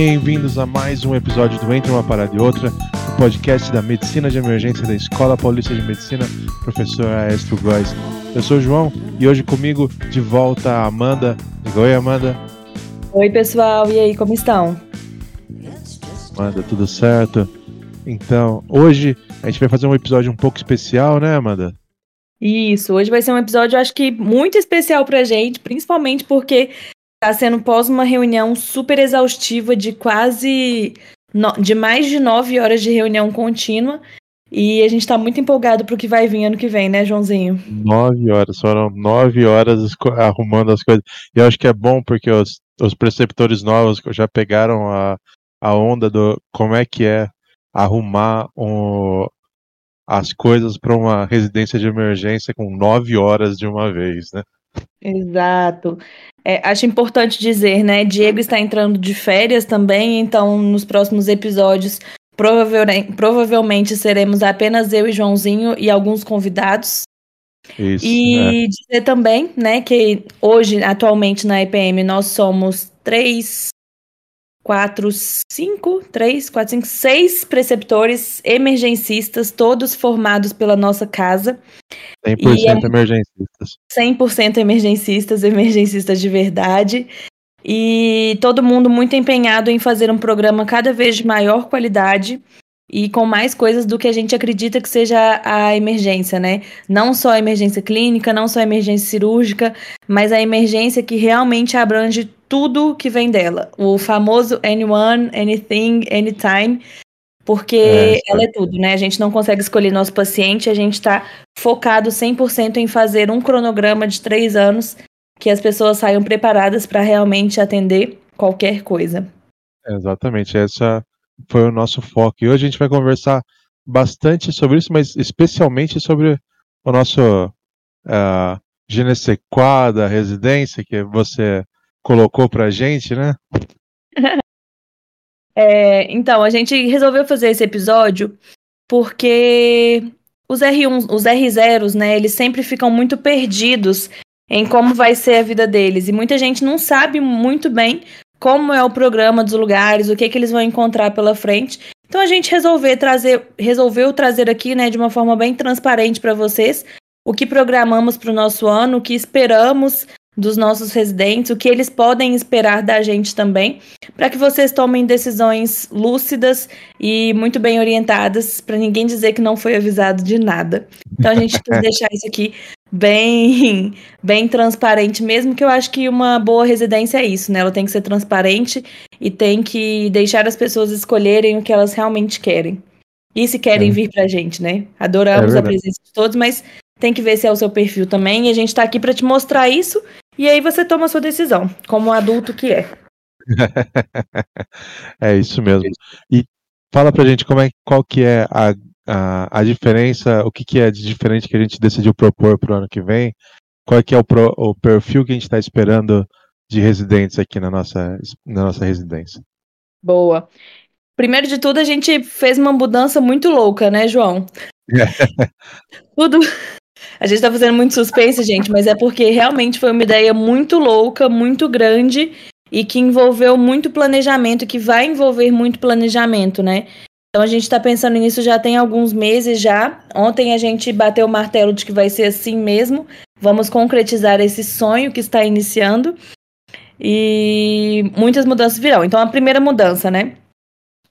Bem-vindos a mais um episódio do Entre uma Parada e Outra, o podcast da Medicina de Emergência da Escola Paulista de Medicina, professor Aestro Góes. Eu sou o João e hoje comigo de volta a Amanda. Diga oi, Amanda. Oi, pessoal, e aí, como estão? Amanda, tudo certo? Então, hoje a gente vai fazer um episódio um pouco especial, né, Amanda? Isso, hoje vai ser um episódio, acho que muito especial pra gente, principalmente porque tá sendo pós uma reunião super exaustiva de quase. No, de mais de nove horas de reunião contínua. E a gente tá muito empolgado pro que vai vir ano que vem, né, Joãozinho? Nove horas, foram nove horas arrumando as coisas. E eu acho que é bom porque os, os preceptores novos já pegaram a, a onda do como é que é arrumar um, as coisas para uma residência de emergência com nove horas de uma vez, né? Exato. É, acho importante dizer, né? Diego está entrando de férias também, então nos próximos episódios provavelmente, provavelmente seremos apenas eu e Joãozinho e alguns convidados. Isso, e é. dizer também, né, que hoje, atualmente na EPM, nós somos três, quatro, cinco, três, quatro, cinco, seis preceptores emergencistas, todos formados pela nossa casa. 100% é emergencistas. 100% emergencistas, emergencistas de verdade. E todo mundo muito empenhado em fazer um programa cada vez de maior qualidade e com mais coisas do que a gente acredita que seja a emergência, né? Não só a emergência clínica, não só a emergência cirúrgica, mas a emergência que realmente abrange tudo que vem dela. O famoso anyone, anything, anytime, porque é, ela é tudo, né? A gente não consegue escolher nosso paciente, a gente está focado 100% em fazer um cronograma de três anos que as pessoas saiam preparadas para realmente atender qualquer coisa. Exatamente, essa foi o nosso foco. E hoje a gente vai conversar bastante sobre isso, mas especialmente sobre o nosso uh, Genesequada residência que você colocou pra gente, né? é, então, a gente resolveu fazer esse episódio porque os R1, os R0s, né, eles sempre ficam muito perdidos em como vai ser a vida deles. E muita gente não sabe muito bem como é o programa dos lugares, o que, que eles vão encontrar pela frente. Então a gente resolveu trazer, resolveu trazer aqui, né, de uma forma bem transparente para vocês, o que programamos para o nosso ano, o que esperamos dos nossos residentes, o que eles podem esperar da gente também, para que vocês tomem decisões lúcidas e muito bem orientadas, para ninguém dizer que não foi avisado de nada. Então a gente quis deixar isso aqui bem bem transparente mesmo, que eu acho que uma boa residência é isso, né? Ela tem que ser transparente e tem que deixar as pessoas escolherem o que elas realmente querem. E se querem é. vir pra gente, né? Adoramos é a presença de todos, mas tem que ver se é o seu perfil também. E a gente tá aqui para te mostrar isso e aí você toma a sua decisão, como adulto que é. é isso mesmo. E fala pra gente como é, qual que é a, a, a diferença, o que, que é de diferente que a gente decidiu propor pro ano que vem, qual é que é o, pro, o perfil que a gente está esperando de residentes aqui na nossa, na nossa residência. Boa. Primeiro de tudo, a gente fez uma mudança muito louca, né, João? Tudo, a gente tá fazendo muito suspense, gente, mas é porque realmente foi uma ideia muito louca, muito grande e que envolveu muito planejamento, que vai envolver muito planejamento, né? Então a gente está pensando nisso já tem alguns meses já. Ontem a gente bateu o martelo de que vai ser assim mesmo. Vamos concretizar esse sonho que está iniciando. E muitas mudanças virão. Então a primeira mudança, né?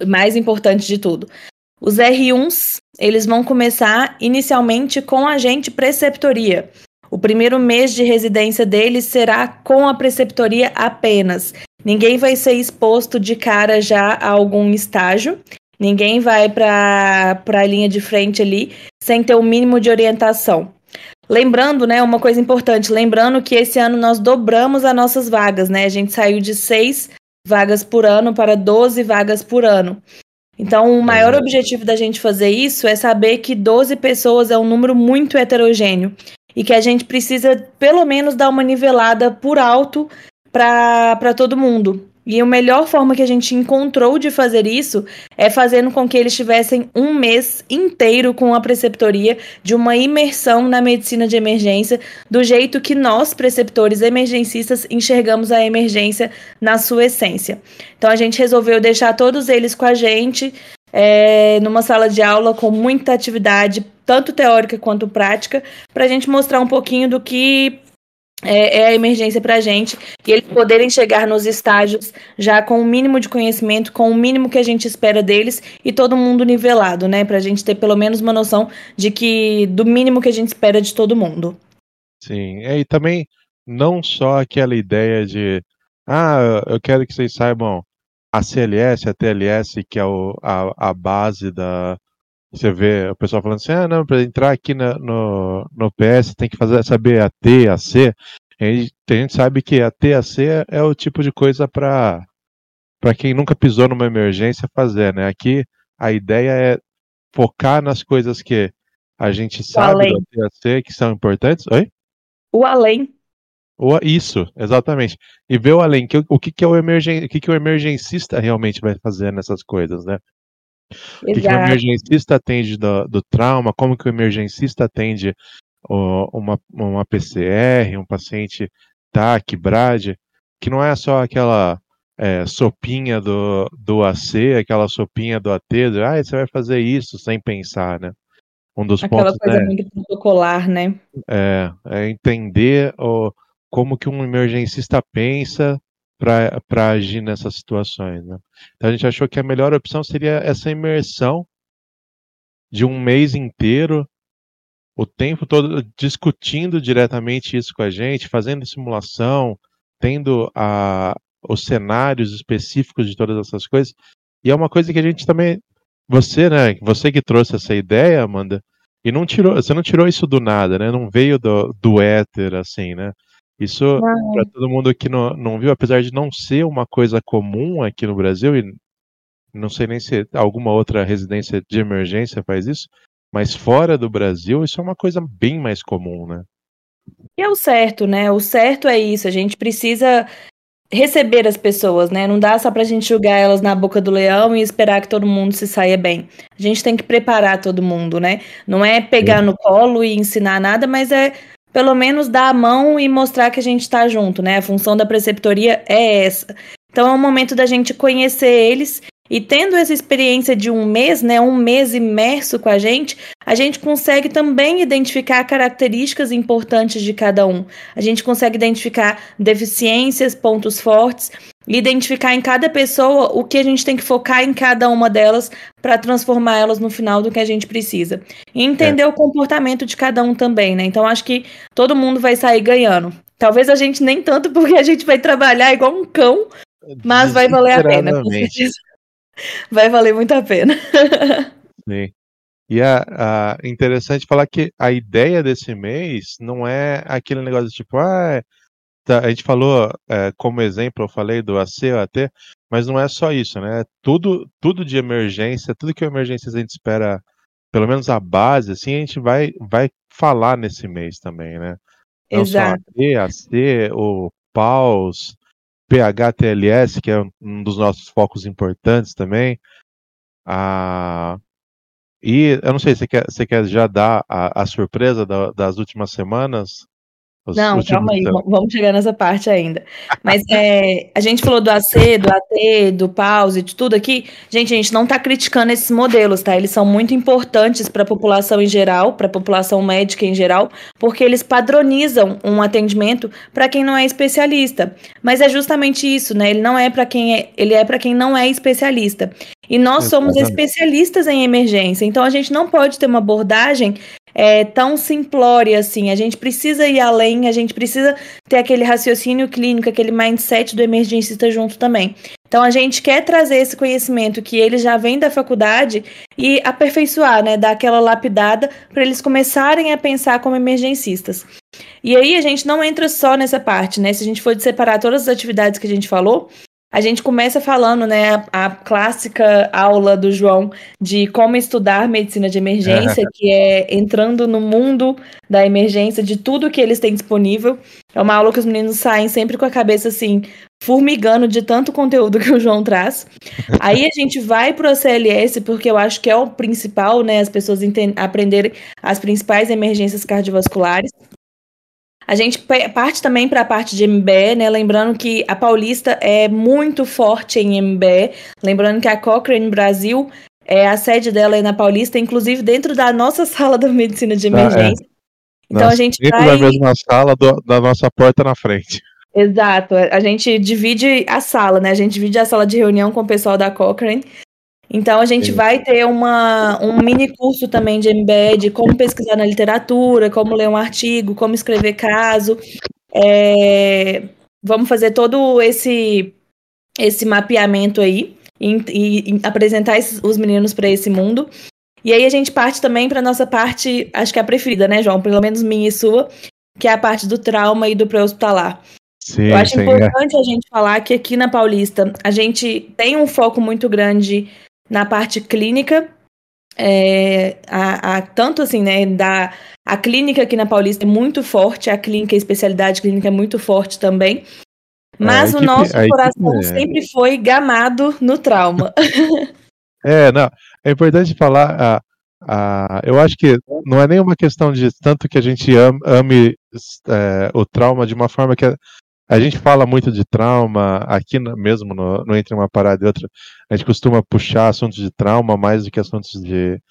Mais importante de tudo. Os R1s, eles vão começar inicialmente com a gente preceptoria. O primeiro mês de residência deles será com a preceptoria apenas. Ninguém vai ser exposto de cara já a algum estágio. Ninguém vai para a linha de frente ali sem ter o mínimo de orientação. Lembrando, né, uma coisa importante, lembrando que esse ano nós dobramos as nossas vagas, né? A gente saiu de seis vagas por ano para 12 vagas por ano. Então, o maior é. objetivo da gente fazer isso é saber que 12 pessoas é um número muito heterogêneo e que a gente precisa, pelo menos, dar uma nivelada por alto para todo mundo. E a melhor forma que a gente encontrou de fazer isso é fazendo com que eles tivessem um mês inteiro com a preceptoria de uma imersão na medicina de emergência, do jeito que nós, preceptores emergencistas, enxergamos a emergência na sua essência. Então a gente resolveu deixar todos eles com a gente é, numa sala de aula com muita atividade, tanto teórica quanto prática, para a gente mostrar um pouquinho do que é, é a emergência para a gente e eles poderem chegar nos estágios já com o mínimo de conhecimento, com o mínimo que a gente espera deles e todo mundo nivelado, né? Para a gente ter pelo menos uma noção de que do mínimo que a gente espera de todo mundo. Sim, é, e também não só aquela ideia de ah, eu quero que vocês saibam a CLS, a TLS, que é o, a, a base da, você vê o pessoal falando assim, ah, não, para entrar aqui na, no, no PS tem que fazer, saber a T, a C. A gente, a gente sabe que a T, a C é o tipo de coisa para para quem nunca pisou numa emergência fazer, né? Aqui a ideia é focar nas coisas que a gente sabe da T, a C, que são importantes. Oi? O além. O, isso, exatamente. E ver o além. Que, o que, que, é o emergen, o que, que o emergencista realmente vai fazer nessas coisas, né? O que, que, o emergencista atende do, do, trauma, como que o emergencista atende uma, uma PCR, um paciente TAC, BRAD, que não é só aquela é, sopinha do, do AC, aquela sopinha do AT, de, ah, você vai fazer isso sem pensar, né? Um dos aquela pontos, coisa né, muito protocolar, né? É, é entender como que um emergencista pensa para agir nessas situações. Né? Então a gente achou que a melhor opção seria essa imersão de um mês inteiro, o tempo todo discutindo diretamente isso com a gente, fazendo simulação, tendo a, os cenários específicos de todas essas coisas. E é uma coisa que a gente também, você, né, você que trouxe essa ideia, Amanda, e não tirou, você não tirou isso do nada, né? Não veio do, do éter, assim, né? Isso, para todo mundo que não, não viu, apesar de não ser uma coisa comum aqui no Brasil, e não sei nem se alguma outra residência de emergência faz isso, mas fora do Brasil, isso é uma coisa bem mais comum, né? E é o certo, né? O certo é isso. A gente precisa receber as pessoas, né? Não dá só pra gente julgar elas na boca do leão e esperar que todo mundo se saia bem. A gente tem que preparar todo mundo, né? Não é pegar no colo e ensinar nada, mas é pelo menos dar a mão e mostrar que a gente está junto, né? A função da preceptoria é essa. Então é um momento da gente conhecer eles e tendo essa experiência de um mês, né, um mês imerso com a gente, a gente consegue também identificar características importantes de cada um. A gente consegue identificar deficiências, pontos fortes identificar em cada pessoa o que a gente tem que focar em cada uma delas para transformar elas no final do que a gente precisa. E entender é. o comportamento de cada um também, né? Então acho que todo mundo vai sair ganhando. Talvez a gente nem tanto porque a gente vai trabalhar igual um cão, mas vai valer a pena, com certeza. Vai valer muito a pena. Sim. E é interessante falar que a ideia desse mês não é aquele negócio tipo, ah, Tá, a gente falou, é, como exemplo, eu falei do AC, AT, mas não é só isso, né? Tudo, tudo de emergência, tudo que é emergência a gente espera, pelo menos a base, assim, a gente vai, vai falar nesse mês também, né? Não Exato. só AT, AC, o PAUS, PHTLS, que é um dos nossos focos importantes também. Ah, e eu não sei, você quer, você quer já dar a, a surpresa da, das últimas semanas? Não, calma aí, vamos chegar nessa parte ainda. Mas é, a gente falou do AC, do AT, do pause, de tudo aqui. Gente, a gente não está criticando esses modelos, tá? Eles são muito importantes para a população em geral, para a população médica em geral, porque eles padronizam um atendimento para quem não é especialista. Mas é justamente isso, né? Ele não é para quem é, ele é para quem não é especialista. E nós somos especialistas em emergência, então a gente não pode ter uma abordagem é, tão simplória assim. A gente precisa ir além, a gente precisa ter aquele raciocínio clínico, aquele mindset do emergencista junto também. Então a gente quer trazer esse conhecimento que ele já vem da faculdade e aperfeiçoar, né, dar aquela lapidada para eles começarem a pensar como emergencistas. E aí a gente não entra só nessa parte, né? Se a gente for separar todas as atividades que a gente falou, a gente começa falando, né, a, a, clássica aula do João de como estudar medicina de emergência, que é entrando no mundo da emergência, de tudo que eles têm disponível. É uma aula que os meninos saem sempre com a cabeça assim, formigando de tanto conteúdo que o João traz. Aí a gente vai para o CLS, porque eu acho que é o principal, né, as pessoas aprenderem as principais emergências cardiovasculares. A gente parte também para a parte de MBE, né? Lembrando que a Paulista é muito forte em MBE. Lembrando que a Cochrane Brasil, é, a sede dela é na Paulista, inclusive dentro da nossa sala da medicina de emergência. Ah, é. Então a gente dentro vai... da mesma sala do, da nossa porta na frente. Exato. A gente divide a sala, né? A gente divide a sala de reunião com o pessoal da Cochrane. Então a gente Sim. vai ter uma, um mini curso também de MBE de como pesquisar na literatura, como ler um artigo, como escrever caso. É, vamos fazer todo esse esse mapeamento aí e, e, e apresentar esses, os meninos para esse mundo. E aí a gente parte também para nossa parte, acho que é a preferida, né, João? Pelo menos minha e sua, que é a parte do trauma e do pré-hospitalar. Eu acho sim, é. importante é. a gente falar que aqui na Paulista a gente tem um foco muito grande na parte clínica, é, a, a, tanto assim, né, da, a clínica aqui na Paulista é muito forte, a clínica, a especialidade clínica é muito forte também, mas o nosso coração é. sempre foi gamado no trauma. É, não, é importante falar, ah, ah, eu acho que não é nenhuma questão de tanto que a gente ame, ame é, o trauma de uma forma que a gente fala muito de trauma aqui mesmo no, no, Entre uma Parada e Outra. A gente costuma puxar assuntos de trauma mais do que assuntos de,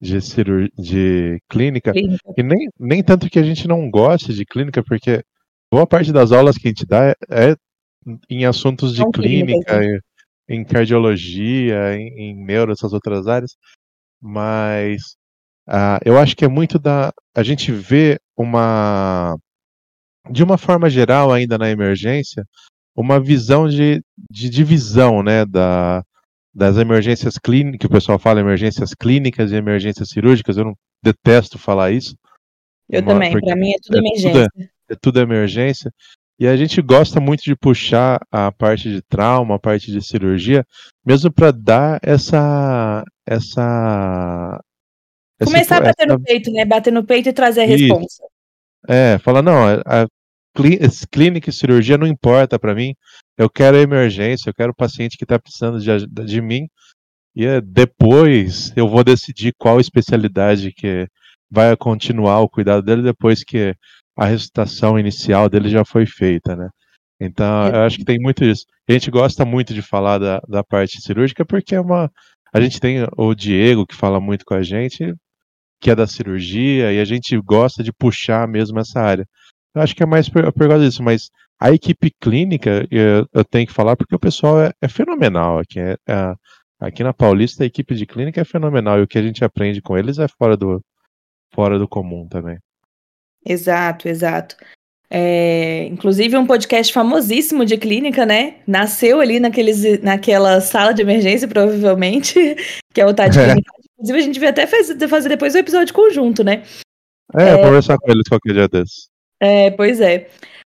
de, cirurgia, de clínica. clínica. E nem, nem tanto que a gente não goste de clínica, porque boa parte das aulas que a gente dá é, é em assuntos de clínica, em, em, cardiologia, em, em neuro, essas outras áreas. Mas uh, eu acho que é muito da. A gente vê uma de uma forma geral, ainda na emergência, uma visão de, de divisão né, da, das emergências clínicas, que o pessoal fala emergências clínicas e emergências cirúrgicas, eu não detesto falar isso. Eu uma, também, para mim é tudo é emergência. Tudo, é, é tudo emergência. E a gente gosta muito de puxar a parte de trauma, a parte de cirurgia, mesmo para dar essa. essa Começar essa, a bater essa... no peito, né? Bater no peito e trazer a resposta. É, fala, não, a, clínica e cirurgia não importa para mim. Eu quero emergência, eu quero o paciente que está precisando de, de mim. E é, depois eu vou decidir qual especialidade que vai continuar o cuidado dele depois que a ressuscitação inicial dele já foi feita, né? Então, eu acho que tem muito isso. A gente gosta muito de falar da, da parte cirúrgica porque é uma. A gente tem o Diego que fala muito com a gente, que é da cirurgia, e a gente gosta de puxar mesmo essa área. Eu acho que é mais por, por causa disso, mas a equipe clínica, eu, eu, tenho que falar porque o pessoal é, é fenomenal aqui. É, é, aqui na Paulista, a equipe de clínica é fenomenal e o que a gente aprende com eles é fora do, fora do comum também. Exato, exato. É, inclusive um podcast famosíssimo de clínica, né? Nasceu ali naqueles, naquela sala de emergência, provavelmente, que é o Tade é. Inclusive, a gente vai até fazer, fazer depois um episódio conjunto, né? É, é conversar com eles qualquer dia desses. É, pois é.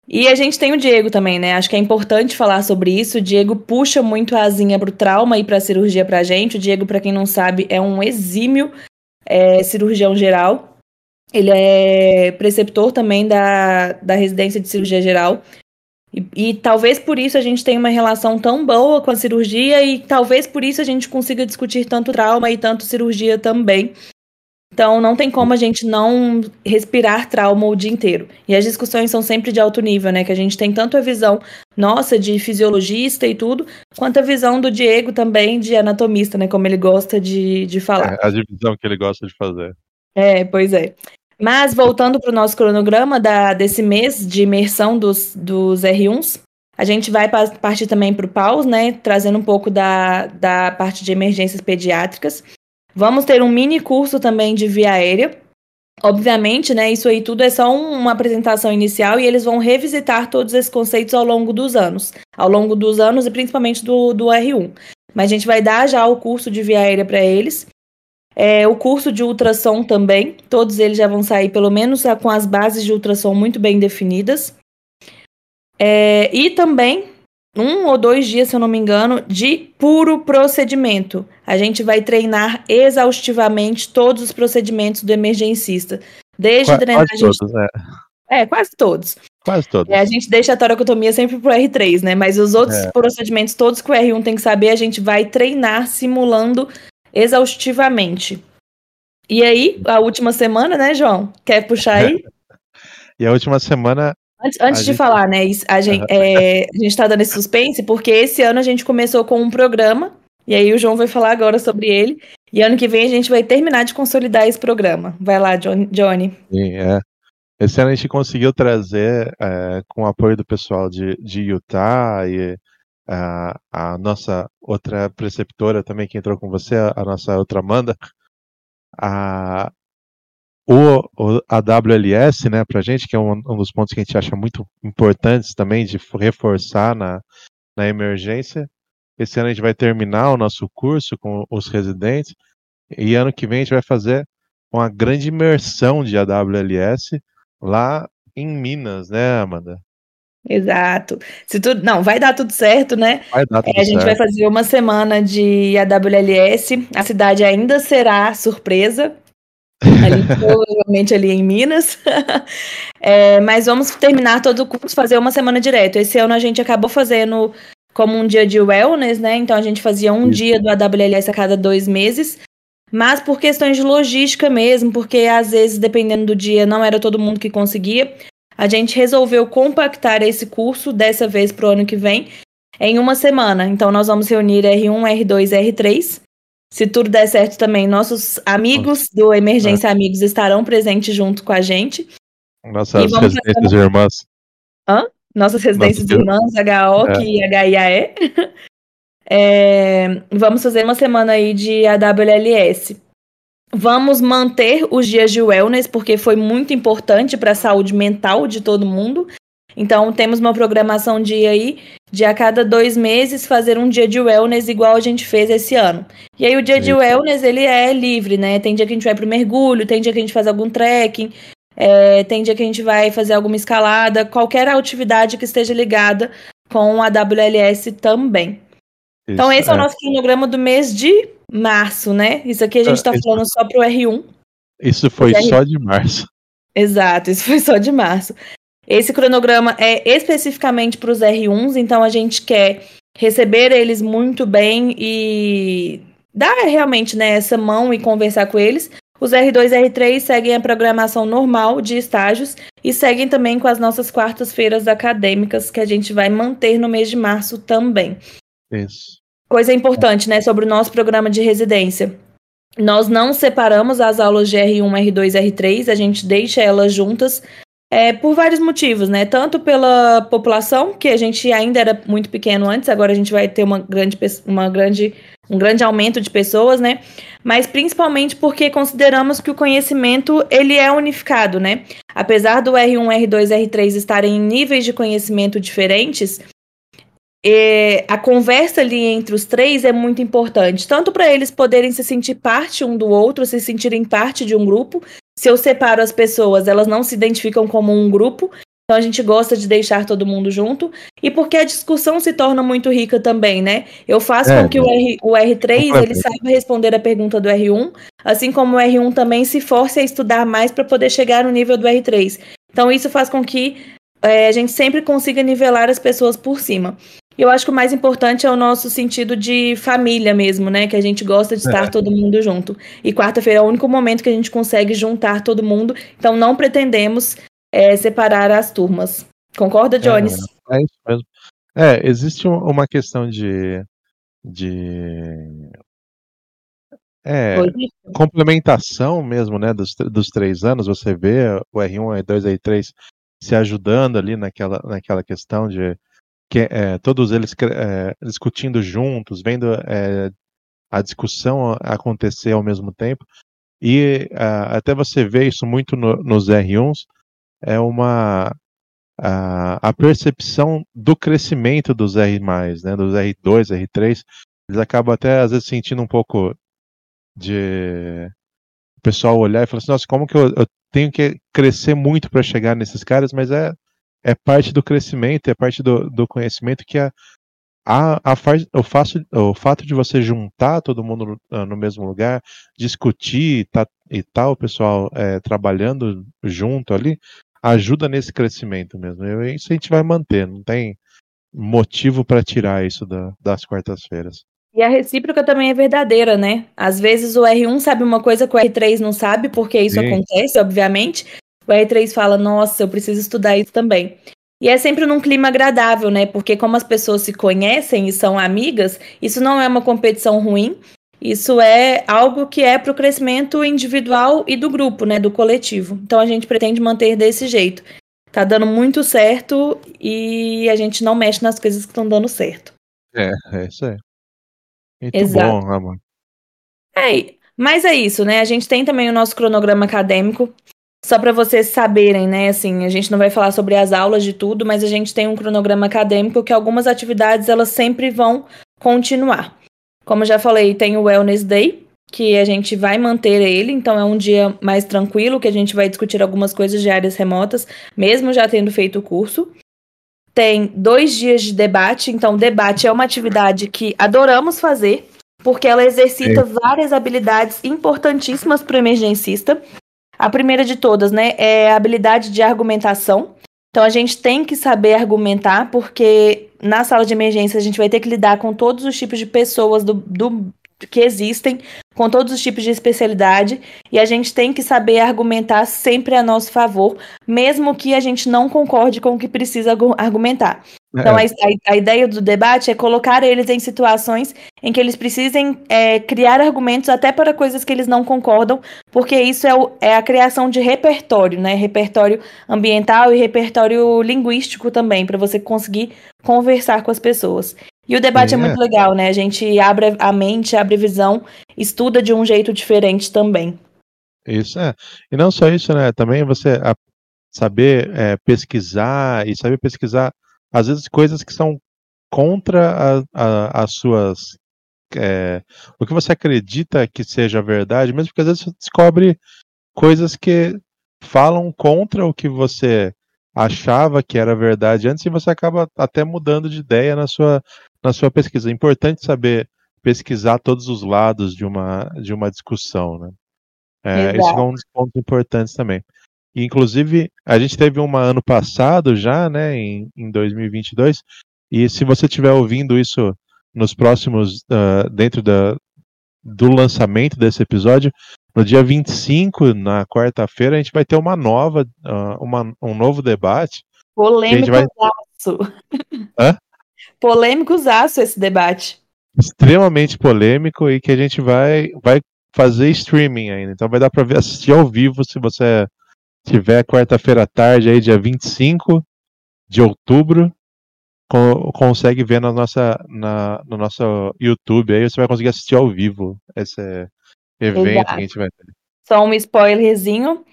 E a gente tem o Diego também, né? Acho que é importante falar sobre isso. O Diego puxa muito a asinha pro trauma e pra cirurgia pra gente. O Diego, para quem não sabe, é um exímio é, cirurgião geral. Ele é preceptor também da, da residência de cirurgia geral. E, e, talvez por isso a gente tenha uma relação tão boa com a cirurgia e talvez por isso a gente consiga discutir tanto trauma e tanto cirurgia também. Então, não tem como a gente não respirar trauma o dia inteiro. E as discussões são sempre de alto nível, né? Que a gente tem tanto a visão nossa de fisiologista e tudo, quanto a visão do Diego também de anatomista, né? Como ele gosta de, de falar. É a divisão que ele gosta de fazer. É, pois é. Mas voltando para o nosso cronograma da, desse mês de imersão dos, dos R1s, a gente vai partir também para o PAUS, né? Trazendo um pouco da, da parte de emergências pediátricas. Vamos ter um mini curso também de via aérea. Obviamente, né, isso aí tudo é só uma apresentação inicial e eles vão revisitar todos esses conceitos ao longo dos anos. Ao longo dos anos e principalmente do, do R1. Mas a gente vai dar já o curso de via aérea para eles. É, o curso de ultrassom também, todos eles já vão sair pelo menos com as bases de ultrassom muito bem definidas. É, e também um ou dois dias, se eu não me engano, de puro procedimento. A gente vai treinar exaustivamente todos os procedimentos do emergencista. Desde Qua- drenagem. Quase todos, é. É, quase todos. Quase todos. É, a gente deixa a toracotomia sempre pro R3, né? Mas os outros É. procedimentos, todos que o R1 tem que saber, a gente vai treinar simulando exaustivamente. E aí, a última semana, né, João? Quer puxar aí? E a última semana, Antes, antes de gente- falar, né? isso- A gente, é, a gente tá dando esse suspense porque esse ano a gente começou com um programa, e aí o João vai falar agora sobre ele. E ano que vem a gente vai terminar de consolidar esse programa. Vai lá, Johnny. Johnny. sim, é. Esse ano a gente conseguiu trazer, é, com o apoio do pessoal de, de Utah e a, a nossa outra preceptora também que entrou com você, a, a nossa outra Amanda, a, o, o- a WLS, né, pra gente, que é um, um dos pontos que a gente acha muito importantes também de reforçar na, na emergência. Esse ano a gente vai terminar o nosso curso com os residentes e ano que vem a gente vai fazer uma grande imersão de AWLS lá em Minas, né, Amanda? Exato. Se tudo, não, vai dar tudo certo, né? Vai dar tudo É, a gente vai certo. fazer uma semana de AWLS. A cidade ainda será surpresa. Ali, provavelmente ali em Minas. É, mas vamos terminar todo o curso, fazer uma semana direto. Esse ano a gente acabou fazendo como um dia de wellness, né? Então a gente fazia um Isso. dia do AWLS a cada dois meses. Mas por questões de logística mesmo, porque às vezes, dependendo do dia, não era todo mundo que conseguia. A gente resolveu compactar esse curso dessa vez para o ano que vem em uma semana. Então, nós vamos reunir R1, R2 e R3. Se tudo der certo também, nossos amigos do Emergência Amigos estarão presentes junto com a gente. Nossas residências irmãs. Nossas residências Nossa, irmãs, HOC e HIAE. É, vamos fazer uma semana aí de AWLS. Vamos manter os dias de wellness, porque foi muito importante para a saúde mental de todo mundo. Então, temos uma programação de aí de a cada dois meses fazer um dia de wellness igual a gente fez esse ano. E aí, o dia de Isso. wellness, ele é livre, né? Tem dia que a gente vai pro mergulho, tem dia que a gente faz algum trekking, é, tem dia que a gente vai fazer alguma escalada, qualquer atividade que esteja ligada com a WLS também. Então, Isso, esse é, o nosso cronograma do mês de março, né? Isso aqui a gente É, está isso- falando só pro R1. Isso foi Mas aí- só de março. Exato, isso foi só de março. Esse cronograma é especificamente para os R1s, então a gente quer receber eles muito bem e dar realmente né, essa mão e conversar com eles. Os R2 e R3 seguem a programação normal de estágios e seguem também com as nossas quartas-feiras acadêmicas, que a gente vai manter no mês de março também. Isso. Coisa importante, né, sobre o nosso programa de residência. Nós não separamos as aulas de R1, R2 e R3, a gente deixa elas juntas é, por vários motivos, né? Tanto pela população, que a gente ainda era muito pequeno antes, agora a gente vai ter uma grande, uma grande, um grande aumento de pessoas, né? Mas principalmente porque consideramos que o conhecimento ele é unificado, né? Apesar do R1, R2 e R3 estarem em níveis de conhecimento diferentes, é, a conversa ali entre os três é muito importante, tanto para eles poderem se sentir parte um do outro, se sentirem parte de um grupo. Se eu separo as pessoas, elas não se identificam como um grupo, então a gente gosta de deixar todo mundo junto. E porque a discussão se torna muito rica também, né? Eu faço É, com que o, R, o R3 ele saiba responder a pergunta do R1, assim como o R1 também se force a estudar mais para poder chegar no nível do R3. Então isso faz com que é, a gente sempre consiga nivelar as pessoas por cima. E eu acho que o mais importante é o nosso sentido de família mesmo, né? Que a gente gosta de estar É. todo mundo junto. E quarta-feira é o único momento que a gente consegue juntar todo mundo. Então não pretendemos é, separar as turmas. Concorda, Jones? É isso mesmo. É, existe um- uma questão de. de é, Oi? complementação mesmo, né, dos, dos três anos, você vê o R1, R2, R3 se ajudando ali naquela, naquela questão de que é, todos eles é, discutindo juntos, vendo é, a discussão acontecer ao mesmo tempo, e até você vê isso muito no- nos R1s, é uma a, a percepção do crescimento dos R+, né, dos R2, R3, eles acabam até às vezes sentindo um pouco de o pessoal olhar e falar assim, nossa, como que eu, eu tenho que crescer muito para chegar nesses caras, mas é, é parte do crescimento, é parte do, do conhecimento que a, a, a o, faço, o fato de você juntar todo mundo no, ah, no mesmo lugar, discutir tá, e tal, o pessoal é, trabalhando junto ali, ajuda nesse crescimento mesmo. E isso a gente vai manter, não tem motivo para tirar isso da, das quartas-feiras. E a recíproca também é verdadeira, né? Às vezes o R1 sabe uma coisa que o R3 não sabe, porque isso Sim. acontece, obviamente. O R3 fala, nossa, eu preciso estudar isso também. E é sempre num clima agradável, né? Porque como as pessoas se conhecem e são amigas, isso não é uma competição ruim. Isso é algo que é para o crescimento individual e do grupo, né? Do coletivo. Então a gente pretende manter desse jeito. Tá dando muito certo e a gente não mexe nas coisas que estão dando certo. É, é isso aí. Muito Exato. bom, amor. É, mas é isso, né? A gente tem também o nosso cronograma acadêmico. Só para vocês saberem, né? Assim, a gente não vai falar sobre as aulas de tudo, mas a gente tem um cronograma acadêmico que algumas atividades elas sempre vão continuar. Como já falei, tem o Wellness Day, que a gente vai manter ele, então é um dia mais tranquilo, que a gente vai discutir algumas coisas de áreas remotas, mesmo já tendo feito o curso. Tem dois dias de debate, então debate é uma atividade que adoramos fazer, porque ela exercita é. várias habilidades importantíssimas para o emergencista. A primeira de todas, né, é a habilidade de argumentação. Então a gente tem que saber argumentar, porque na sala de emergência a gente vai ter que lidar com todos os tipos de pessoas do, do que existem, com todos os tipos de especialidade, e a gente tem que saber argumentar sempre a nosso favor, mesmo que a gente não concorde com o que precisa argumentar. Então, é. a, a, ideia do debate é colocar eles em situações em que eles precisem é, criar argumentos até para coisas que eles não concordam, porque isso é, o, é a criação de repertório, né? Repertório ambiental e repertório linguístico também, para você conseguir conversar com as pessoas. E o debate é. é. muito legal, né? A gente abre a mente, abre a visão, estuda de um jeito diferente também. Isso é. E não só isso, né? Também você saber é, pesquisar e saber pesquisar às vezes coisas que são contra a, a, as suas é, o que você acredita que seja verdade, mesmo porque às vezes você descobre coisas que falam contra o que você achava que era verdade antes e você acaba até mudando de ideia na sua, na sua pesquisa. É importante saber pesquisar todos os lados de uma, de uma discussão, né? É, esse é um dos pontos importantes também. Inclusive, a gente teve uma ano passado já, né, em, em 2022, e se você estiver ouvindo isso nos próximos, uh, dentro da, do lançamento desse episódio, no dia 25, na quarta-feira, a gente vai ter uma nova, uh, uma, um novo debate. Polêmico vai... aço. Hã? Polêmico aço esse debate. Extremamente polêmico e que a gente vai, vai fazer streaming ainda. Então vai dar para assistir ao vivo se você tiver quarta-feira à tarde, aí, dia 25 de outubro, co consegue ver na nossa, na, no nosso YouTube, aí você vai conseguir assistir ao vivo esse evento Exato. que a gente vai ter. Só um spoilerzinho,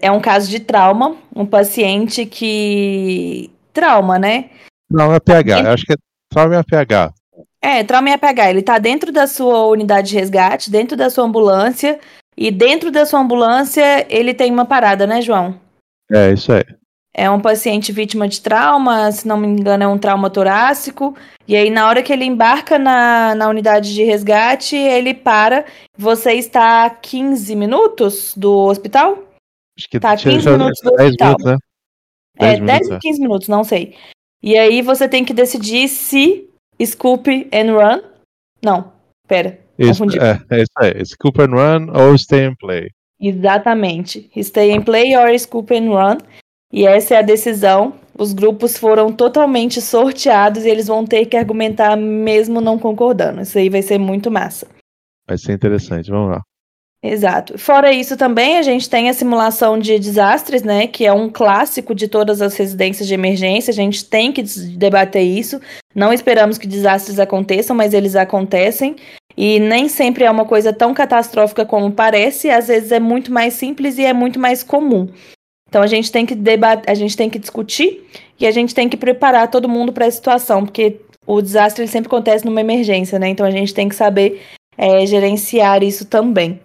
é um caso de trauma, um paciente que... Trauma, né? Trauma é PH, eu acho que é trauma é PH. É, trauma é PH, ele tá dentro da sua unidade de resgate, dentro da sua ambulância, e dentro da sua ambulância, ele tem uma parada, né, João? É, isso aí. É um paciente vítima de trauma, se não me engano, é um trauma torácico. E aí, na hora que ele embarca na, na unidade de resgate, ele para. Você está a 15 minutos do hospital? Acho que tá 15 minutos do 10 hospital. Minutos, né? 10 é, minutos, 10 ou 15 é. minutos, não sei. E aí você tem que decidir se scoop and run. Não, pera. Isso, é, é isso aí. Scoop and run ou stay and play. Exatamente. Stay and play or scoop and run. E essa é a decisão. Os grupos foram totalmente sorteados e eles vão ter que argumentar mesmo não concordando. Isso aí vai ser muito massa. Vai ser interessante, vamos lá. Exato. Fora isso também, a gente tem a simulação de desastres, né, que é um clássico de todas as residências de emergência. A gente tem que debater isso. Não esperamos que desastres aconteçam, mas eles acontecem. E nem sempre é uma coisa tão catastrófica como parece, às vezes é muito mais simples e é muito mais comum. Então a gente tem que debater, a gente tem que discutir e a gente tem que preparar todo mundo para a situação, porque o desastre sempre acontece numa emergência, né? Então a gente tem que saber é, gerenciar isso também.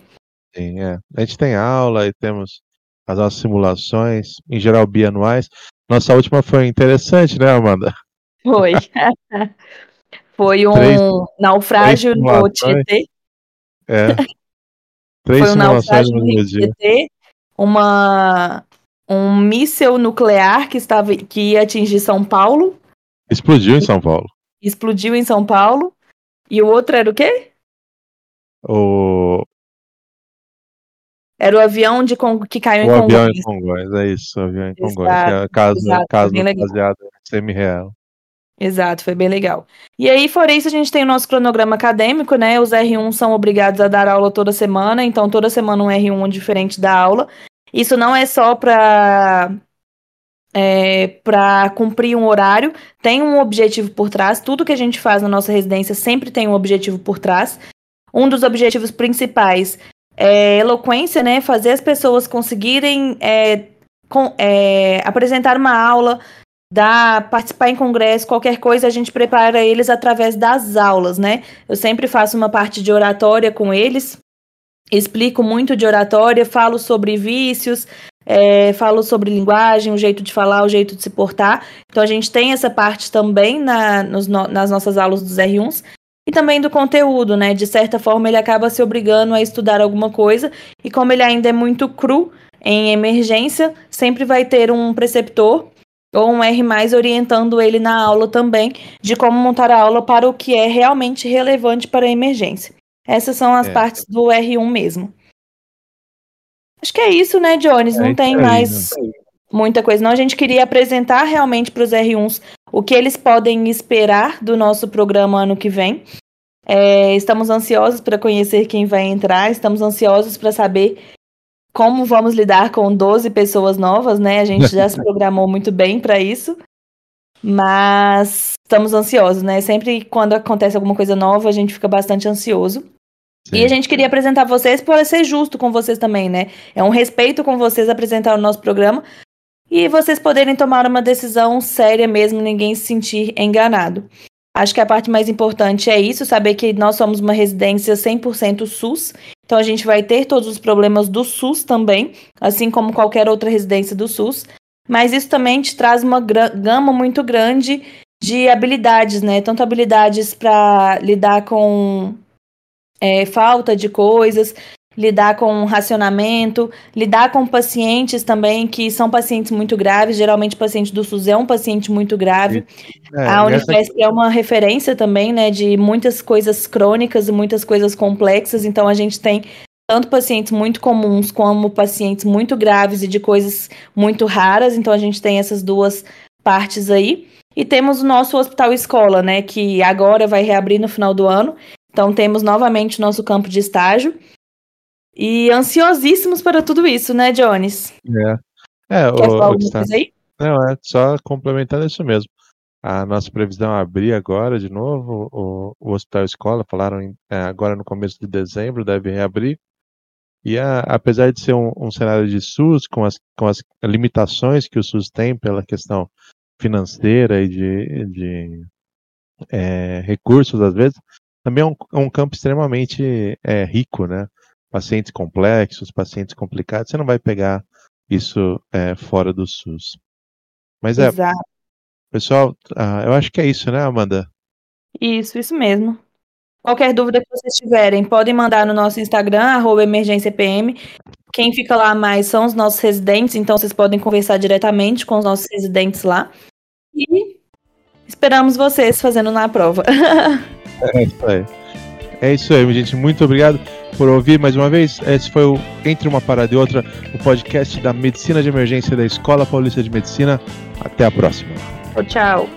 Sim, é. A gente tem aula e temos as nossas simulações, em geral bianuais. Nossa última foi interessante, né, Amanda? Foi. Foi um três, naufrágio três no Tietê. É. Três Foi um naufrágio no Tietê. Uma, um míssil nuclear que, estava, que ia atingir São Paulo. Explodiu em São Paulo. Explodiu em São Paulo. E o outro era o quê? O... Era o avião de que caiu o em Congonhas. O avião em Congonhas, é isso, o avião em Congonhas. É caso, exato, caso baseado semi-real. Exato, foi bem legal. E aí, fora isso, a gente tem o nosso cronograma acadêmico, né? Os R1 são obrigados a dar aula toda semana, então toda semana um R1 diferente da aula. Isso não é só para é, para cumprir um horário, tem um objetivo por trás. Tudo que a gente faz na nossa residência sempre tem um objetivo por trás. Um dos objetivos principais é eloquência, né? Fazer as pessoas conseguirem é, com, é, apresentar uma aula dar, participar em congresso, qualquer coisa, a gente prepara eles através das aulas, né? Eu sempre faço uma parte de oratória com eles, explico muito de oratória, falo sobre vícios, é, falo sobre linguagem, o jeito de falar, o jeito de se portar. Então a gente tem essa parte também na, nos, nas nossas aulas dos R1s. E também do conteúdo, né? De certa forma, ele acaba se obrigando a estudar alguma coisa, e como ele ainda é muito cru em emergência, sempre vai ter um preceptor ou um R mais orientando ele na aula também de como montar a aula para o que é realmente relevante para a emergência. Essas são as é. partes do R1 mesmo. Acho que é isso, né, Jones? É não tem mais não. Muita coisa. Não, a gente queria apresentar realmente para os R1s o que eles podem esperar do nosso programa ano que vem. É, estamos ansiosos para conhecer quem vai entrar, estamos ansiosos para saber como vamos lidar com 12 pessoas novas, né? A gente já se programou muito bem para isso. Mas estamos ansiosos, né? Sempre quando acontece alguma coisa nova, a gente fica bastante ansioso. Sim. E a gente queria apresentar vocês para ser justo com vocês também, né? É um respeito com vocês apresentar o nosso programa e vocês poderem tomar uma decisão séria mesmo, ninguém se sentir enganado. Acho que a parte mais importante é isso, saber que nós somos uma residência 100% SUS então a gente vai ter todos os problemas do SUS também, assim como qualquer outra residência do SUS. Mas isso também te traz uma gama muito grande de habilidades, né? Tanto habilidades para lidar com é, falta de coisas, lidar com racionamento, lidar com pacientes também que são pacientes muito graves. Geralmente, o paciente do SUS é um paciente muito grave. É, a Unifesp essa... é uma referência também, né, de muitas coisas crônicas e muitas coisas complexas. Então, a gente tem tanto pacientes muito comuns como pacientes muito graves e de coisas muito raras. Então, a gente tem essas duas partes aí. E temos o nosso hospital escola, né, que agora vai reabrir no final do ano. Então, temos novamente o nosso campo de estágio. E ansiosíssimos para tudo isso, né, Jones? É. É, Quer o, falar alguma coisa aí? Não, é só complementando isso mesmo. A nossa previsão é abrir agora de novo o, o Hospital Escola, falaram em, é, agora no começo de dezembro, deve reabrir. E a, apesar de ser um, um, cenário de SUS, com as, com as limitações que o SUS tem pela questão financeira e de, de é, recursos, às vezes, também é um, é um campo extremamente é, rico, né? Pacientes complexos, pacientes complicados, você não vai pegar isso é, fora do SUS. Mas é, Exato. pessoal, uh, eu acho que é isso, né, Amanda? Isso, isso mesmo. Qualquer dúvida que vocês tiverem, podem mandar no nosso Instagram, arroba emergênciapm. Quem fica lá mais são os nossos residentes, então vocês podem conversar diretamente com os nossos residentes lá. E esperamos vocês fazendo na prova. é isso aí. É isso aí, gente. Muito obrigado por ouvir mais uma vez. Esse foi o Entre uma Parada e Outra, o podcast da Medicina de Emergência da Escola Paulista de Medicina. Até a próxima. Tchau.